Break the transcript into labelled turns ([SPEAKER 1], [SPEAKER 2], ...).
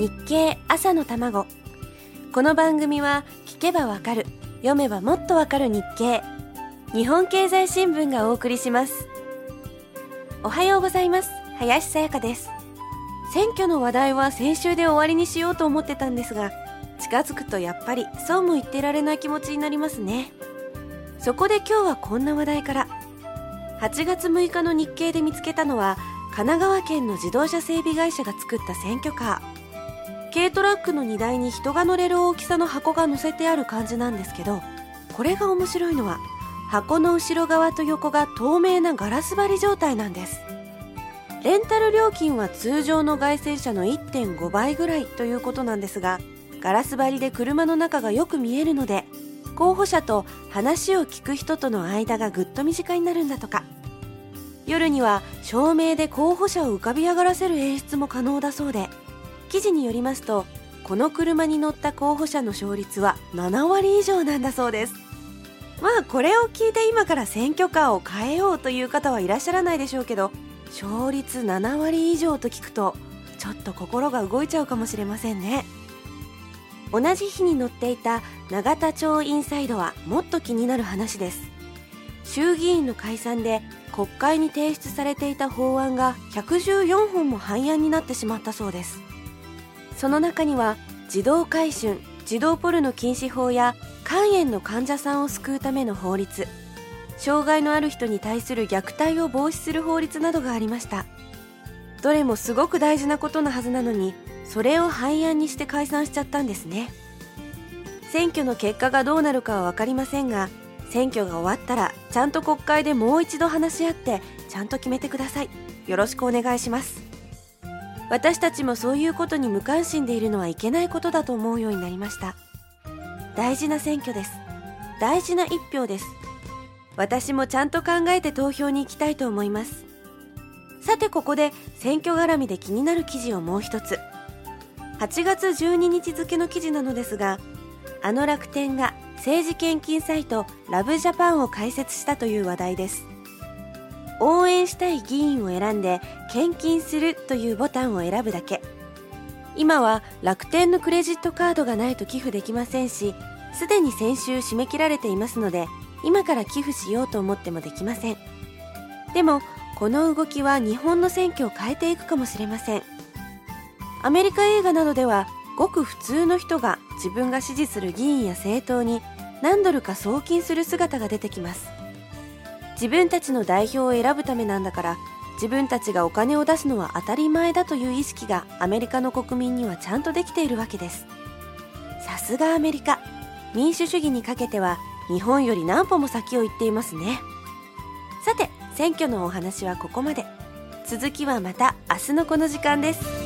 [SPEAKER 1] 日経朝の卵。この番組は聞けばわかる読めばもっとわかる日経。日本経済新聞がお送りします。おはようございます。林さやかです。選挙の話題は先週で終わりにしようと思ってたんですが近づくとやっぱりそうも言ってられない気持ちになりますね。そこで今日はこんな話題から。8月6日の日経で見つけたのは神奈川県の自動車整備会社が作った選挙カー。軽トラックの荷台に人が乗れる大きさの箱が載せてある感じなんですけどこれが面白いのは箱の後ろ側と横が透明なガラス張り状態なんです。レンタル料金は通常の外線車の1.5倍ぐらいということなんですがガラス張りで車の中がよく見えるので候補者と話を聞く人との間がぐっと身近になるんだとか。夜には照明で候補者を浮かび上がらせる演出も可能だそうで記事によりますとこの車に乗った候補者の勝率は7割以上なんだそうです。まあこれを聞いて今から選挙カーを変えようという方はいらっしゃらないでしょうけど勝率7割以上と聞くとちょっと心が動いちゃうかもしれませんね。同じ日に乗っていた永田町インサイドはもっと気になる話です。衆議院の解散で国会に提出されていた法案が114本も廃案になってしまったそうです。その中には児童回春児童ポルノ禁止法や肝炎の患者さんを救うための法律障害のある人に対する虐待を防止する法律などがありました。どれもすごく大事なことのはずなのにそれを廃案にして解散しちゃったんですね。選挙の結果がどうなるかは分かりませんが選挙が終わったらちゃんと国会でもう一度話し合ってちゃんと決めてください。よろしくお願いします。私たちもそういうことに無関心でいるのはいけないことだと思うようになりました。大事な選挙です。大事な一票です。私もちゃんと考えて投票に行きたいと思います。さてここで選挙絡みで気になる記事をもう一つ。8月12日付の記事なのですがあの楽天が政治献金サイトラブジャパンを開設したという話題です。応援したい議員を選んで献金するというボタンを選ぶだけ。今は楽天のクレジットカードがないと寄付できませんしすでに先週締め切られていますので今から寄付しようと思ってもできません。でもこの動きは日本の選挙を変えていくかもしれません。アメリカ映画などではごく普通の人が自分が支持する議員や政党に何ドルか送金する姿が出てきます。自分たちの代表を選ぶためなんだから自分たちがお金を出すのは当たり前だという意識がアメリカの国民にはちゃんとできているわけです。さすがアメリカ。民主主義にかけては日本より何歩も先を行っていますね。さて選挙のお話はここまで。続きはまた明日のこの時間です。